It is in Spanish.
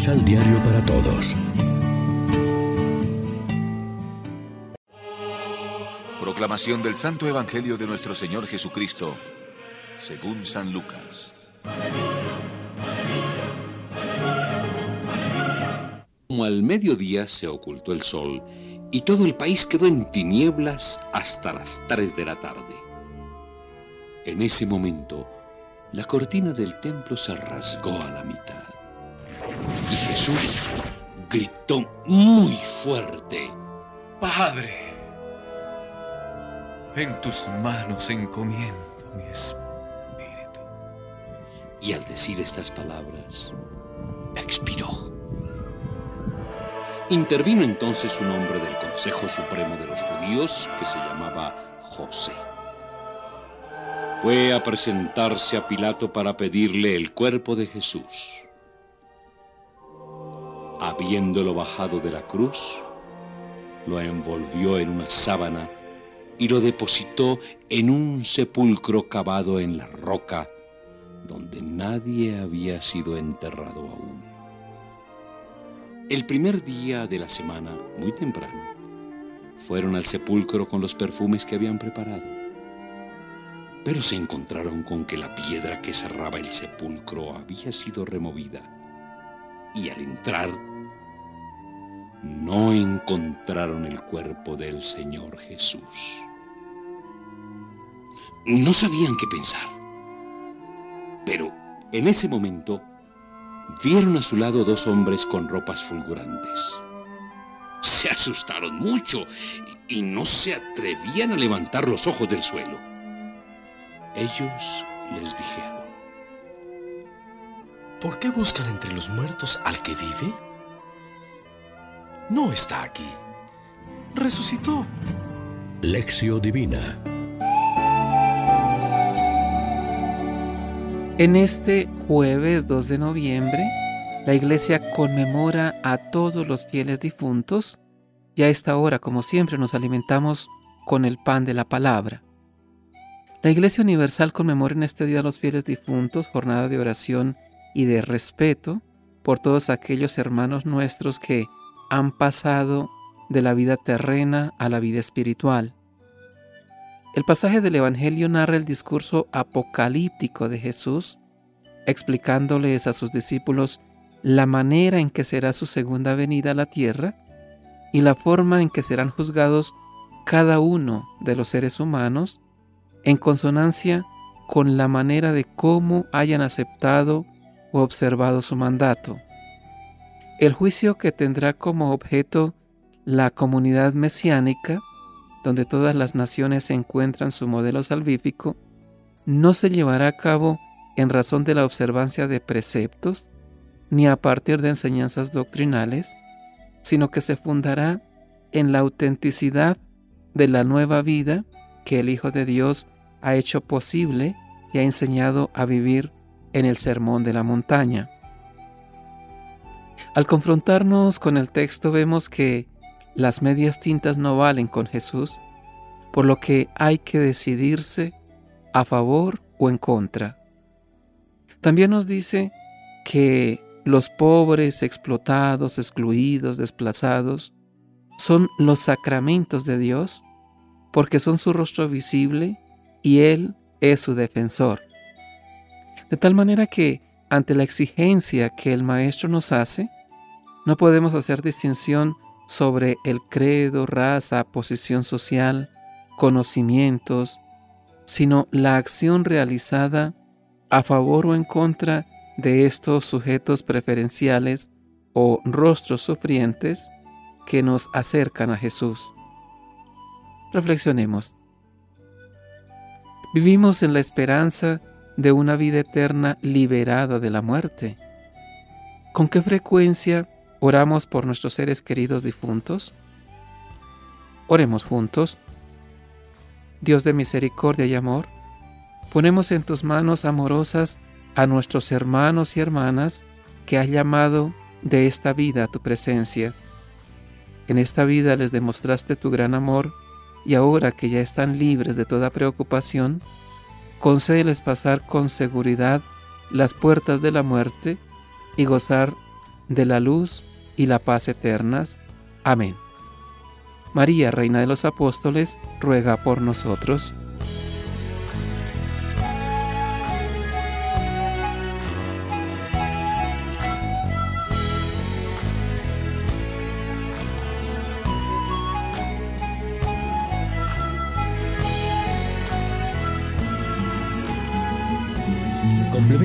Misal Diario para Todos. Proclamación del Santo Evangelio de nuestro Señor Jesucristo, según San Lucas. Como al mediodía se ocultó el sol y todo el país quedó en tinieblas hasta las tres de la tarde. En ese momento, la cortina del templo se rasgó a la mitad y Jesús gritó muy fuerte. Padre, en tus manos encomiendo mi espíritu. Y al decir estas palabras, expiró. Intervino entonces un hombre del Consejo Supremo de los Judíos que se llamaba José. Fue a presentarse a Pilato para pedirle el cuerpo de Jesús. Habiéndolo bajado de la cruz, lo envolvió en una sábana y lo depositó en un sepulcro cavado en la roca donde nadie había sido enterrado aún. El primer día de la semana, muy temprano, fueron al sepulcro con los perfumes que habían preparado. Pero se encontraron con que la piedra que cerraba el sepulcro había sido removida. Y al entrar, no encontraron el cuerpo del Señor Jesús. No sabían qué pensar. Pero en ese momento vieron a su lado dos hombres con ropas fulgurantes. Se asustaron mucho y no se atrevían a levantar los ojos del suelo. Ellos les dijeron, ¿por qué buscan entre los muertos al que vive? No está aquí. Resucitó. Lección Divina En este jueves 2 de noviembre, la iglesia conmemora a todos los fieles difuntos y a esta hora, como siempre, nos alimentamos con el pan de la palabra. La Iglesia Universal conmemora en este día a los fieles difuntos, jornada de oración y de respeto por todos aquellos hermanos nuestros que han pasado de la vida terrena a la vida espiritual. El pasaje del Evangelio narra el discurso apocalíptico de Jesús, explicándoles a sus discípulos la manera en que será su segunda venida a la tierra y la forma en que serán juzgados cada uno de los seres humanos en consonancia con la manera de cómo hayan aceptado o observado su mandato. El juicio que tendrá como objeto la comunidad mesiánica donde todas las naciones encuentran su modelo salvífico, no se llevará a cabo en razón de la observancia de preceptos, ni a partir de enseñanzas doctrinales, sino que se fundará en la autenticidad de la nueva vida que el Hijo de Dios ha hecho posible y ha enseñado a vivir en el Sermón de la Montaña. Al confrontarnos con el texto vemos que las medias tintas no valen con Jesús, por lo que hay que decidirse a favor o en contra. También nos dice que los pobres, explotados, excluidos, desplazados, son los sacramentos de Dios, porque son su rostro visible y Él es su defensor. De tal manera que, ante la exigencia que el Maestro nos hace, no podemos hacer distinción sobre el credo, raza, posición social, conocimientos, sino la acción realizada a favor o en contra de estos sujetos preferenciales o rostros sufrientes que nos acercan a Jesús. Reflexionemos. Vivimos en la esperanza de una vida eterna liberada de la muerte. ¿Con qué frecuencia ¿Oramos por nuestros seres queridos difuntos? Oremos juntos. Dios de misericordia y amor, ponemos en tus manos amorosas a nuestros hermanos y hermanas que has llamado de esta vida a tu presencia. En esta vida les demostraste tu gran amor y ahora que ya están libres de toda preocupación, concédeles pasar con seguridad las puertas de la muerte y gozar de la luz y la paz eternas. Amén. María, Reina de los Apóstoles, ruega por nosotros.